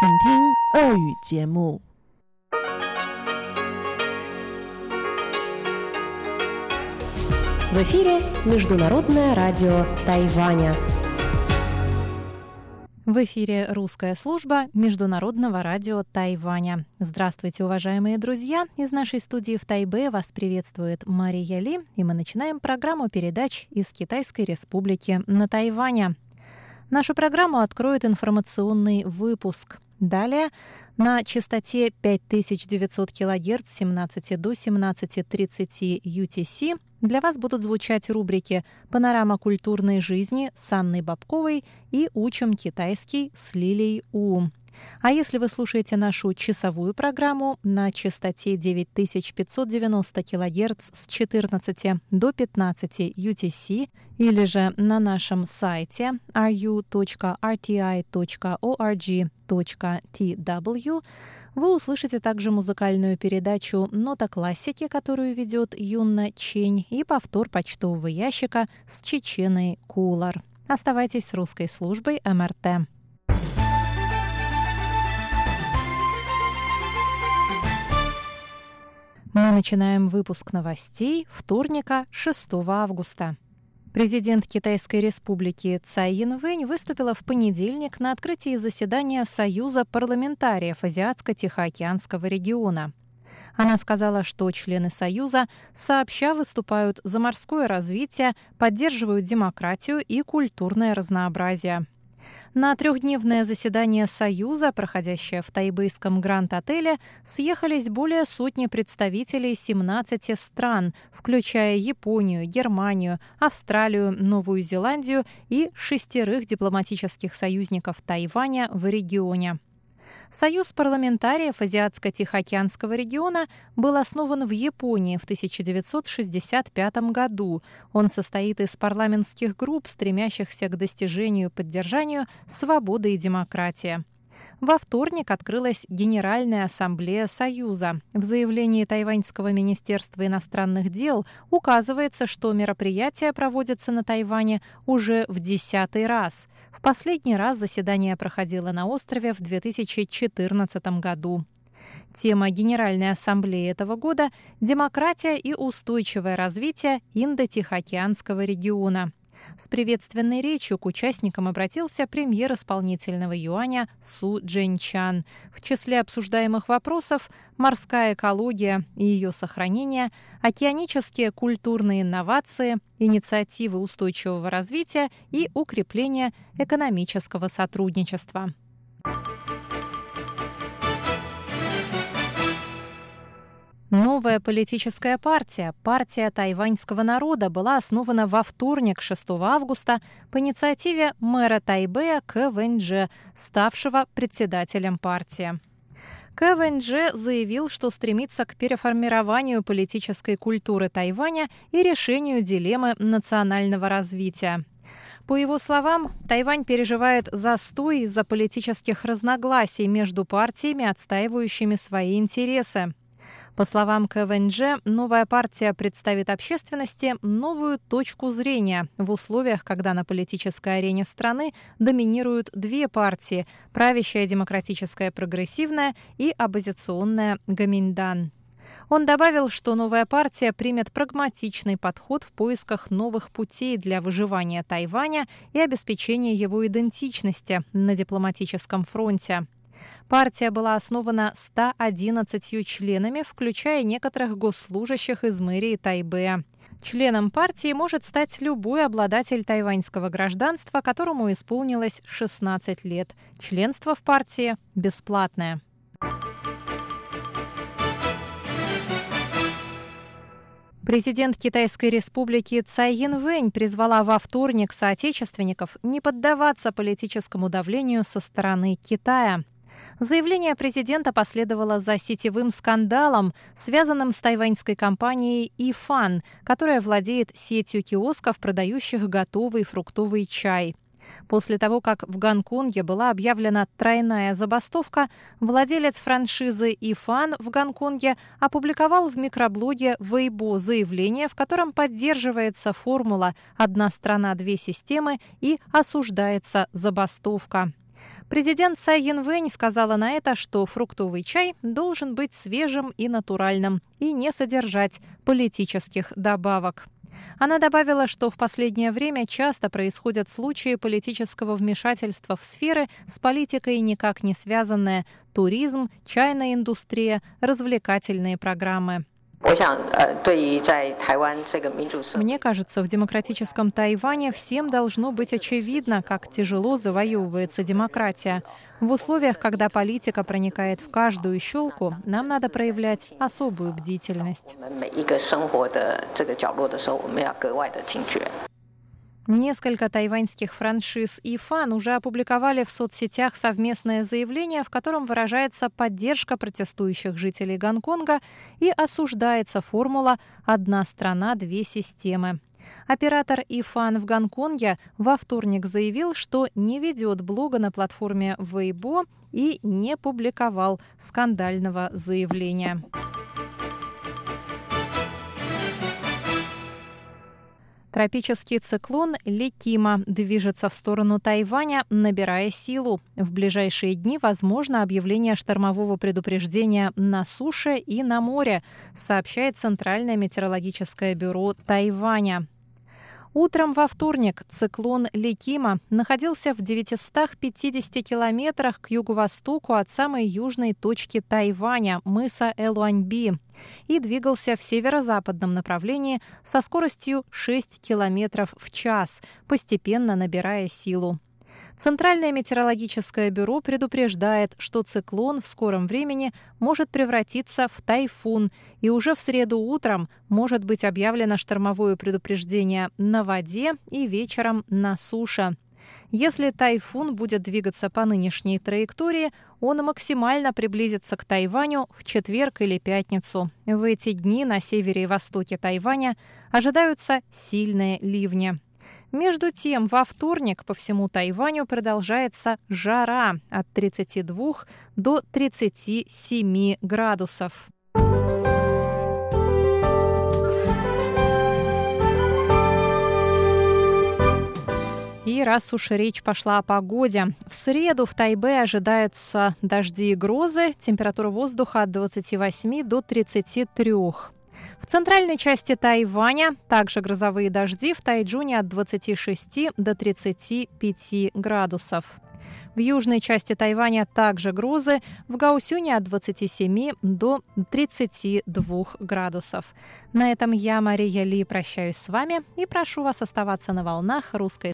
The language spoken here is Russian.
请听俄语节目。 В эфире Международное радио Тайваня. В эфире русская служба Международного радио Тайваня. Здравствуйте, уважаемые друзья! Из нашей студии в Тайбе вас приветствует Мария Ли, и мы начинаем программу передач из Китайской Республики на Тайване. Нашу программу откроет информационный выпуск. Далее на частоте 5900 кГц с 17 до 17.30 UTC для вас будут звучать рубрики «Панорама культурной жизни» с Анной Бабковой и «Учим китайский» с Лилией У. А если вы слушаете нашу часовую программу на частоте 9590 кГц с 14 до 15 UTC или же на нашем сайте ru.rti.org.tw, вы услышите также музыкальную передачу «Нота классики», которую ведет Юнна Чень, и повтор почтового ящика с Чеченой Кулар. Оставайтесь с русской службой МРТ. Начинаем выпуск новостей вторника 6 августа. Президент Китайской республики Цай Янвэнь выступила в понедельник на открытии заседания Союза парламентариев Азиатско-Тихоокеанского региона. Она сказала, что члены Союза сообща выступают за морское развитие, поддерживают демократию и культурное разнообразие. На трехдневное заседание Союза, проходящее в тайбэйском Гранд-отеле, съехались более сотни представителей 17 стран, включая Японию, Германию, Австралию, Новую Зеландию и шестерых дипломатических союзников Тайваня в регионе. Союз парламентариев Азиатско-Тихоокеанского региона был основан в Японии в 1965 году. Он состоит из парламентских групп, стремящихся к достижению и поддержанию свободы и демократии. Во вторник открылась Генеральная ассамблея Союза. В заявлении Тайваньского министерства иностранных дел указывается, что мероприятие проводится на Тайване уже в десятый раз. В последний раз заседание проходило на острове в 2014 году. Тема Генеральной ассамблеи этого года – демократия и устойчивое развитие Индо-Тихоокеанского региона. С приветственной речью к участникам обратился премьер исполнительного юаня Су Дженчан. В числе обсуждаемых вопросов – морская экология и ее сохранение, океанические культурные инновации, инициативы устойчивого развития и укрепление экономического сотрудничества. Новая политическая партия, партия тайваньского народа, была основана во вторник, 6 августа, по инициативе мэра Тайбэя К. Вэньдже, ставшего председателем партии. К. Вэньдже заявил, что стремится к переформированию политической культуры Тайваня и решению дилеммы национального развития. По его словам, Тайвань переживает застой из-за политических разногласий между партиями, отстаивающими свои интересы. По словам КВНЖ, новая партия представит общественности новую точку зрения в условиях, когда на политической арене страны доминируют две партии – правящая демократическая прогрессивная и оппозиционная Гаминьдан. Он добавил, что новая партия примет прагматичный подход в поисках новых путей для выживания Тайваня и обеспечения его идентичности на дипломатическом фронте. Партия была основана 111 членами, включая некоторых госслужащих из мэрии Тайбэя. Членом партии может стать любой обладатель тайваньского гражданства, которому исполнилось 16 лет. Членство в партии бесплатное. Президент Китайской республики Цай Янвэнь призвала во вторник соотечественников не поддаваться политическому давлению со стороны Китая. Заявление президента последовало за сетевым скандалом, связанным с тайваньской компанией «Ифан», которая владеет сетью киосков, продающих готовый фруктовый чай. После того, как в Гонконге была объявлена тройная забастовка, владелец франшизы «Ифан» в Гонконге опубликовал в микроблоге Weibo заявление, в котором поддерживается формула «одна страна, две системы» и осуждается забастовка. Президент Цай Янвэнь сказала на это, что фруктовый чай должен быть свежим и натуральным и не содержать политических добавок. Она добавила, что в последнее время часто происходят случаи политического вмешательства в сферы с политикой никак не связанные – туризм, чайная индустрия, развлекательные программы. Мне кажется, в демократическом Тайване всем должно быть очевидно, как тяжело завоевывается демократия. В условиях, когда политика проникает в каждую щелку, нам надо проявлять особую бдительность. Несколько тайваньских франшиз и фан уже опубликовали в соцсетях совместное заявление, в котором выражается поддержка протестующих жителей Гонконга и осуждается формула «одна страна, две системы». Оператор Ифан в Гонконге во вторник заявил, что не ведет блога на платформе Weibo и не публиковал скандального заявления. Тропический циклон Ликима движется в сторону Тайваня, набирая силу. В ближайшие дни возможно объявление штормового предупреждения на суше и на море, сообщает Центральное метеорологическое бюро Тайваня. Утром во вторник циклон Ликима находился в 950 километрах к юго-востоку от самой южной точки Тайваня, мыса Элуаньби, и двигался в северо-западном направлении со скоростью 6 километров в час, постепенно набирая силу. Центральное метеорологическое бюро предупреждает, что циклон в скором времени может превратиться в тайфун, и уже в среду утром может быть объявлено штормовое предупреждение на воде и вечером на суше. Если тайфун будет двигаться по нынешней траектории, он максимально приблизится к Тайваню в четверг или пятницу. В эти дни на севере и востоке Тайваня ожидаются сильные ливни. Между тем, во вторник по всему Тайваню продолжается жара от 32 до 37 градусов. И раз уж речь пошла о погоде, в среду в Тайбе ожидаются дожди и грозы, температура воздуха от 28 до 33. В центральной части Тайваня также грозовые дожди в Тайджуне от 26 до 35 градусов. В южной части Тайваня также грозы, в Гаусюне от 27 до 32 градусов. На этом я, Мария Ли, прощаюсь с вами и прошу вас оставаться на волнах русской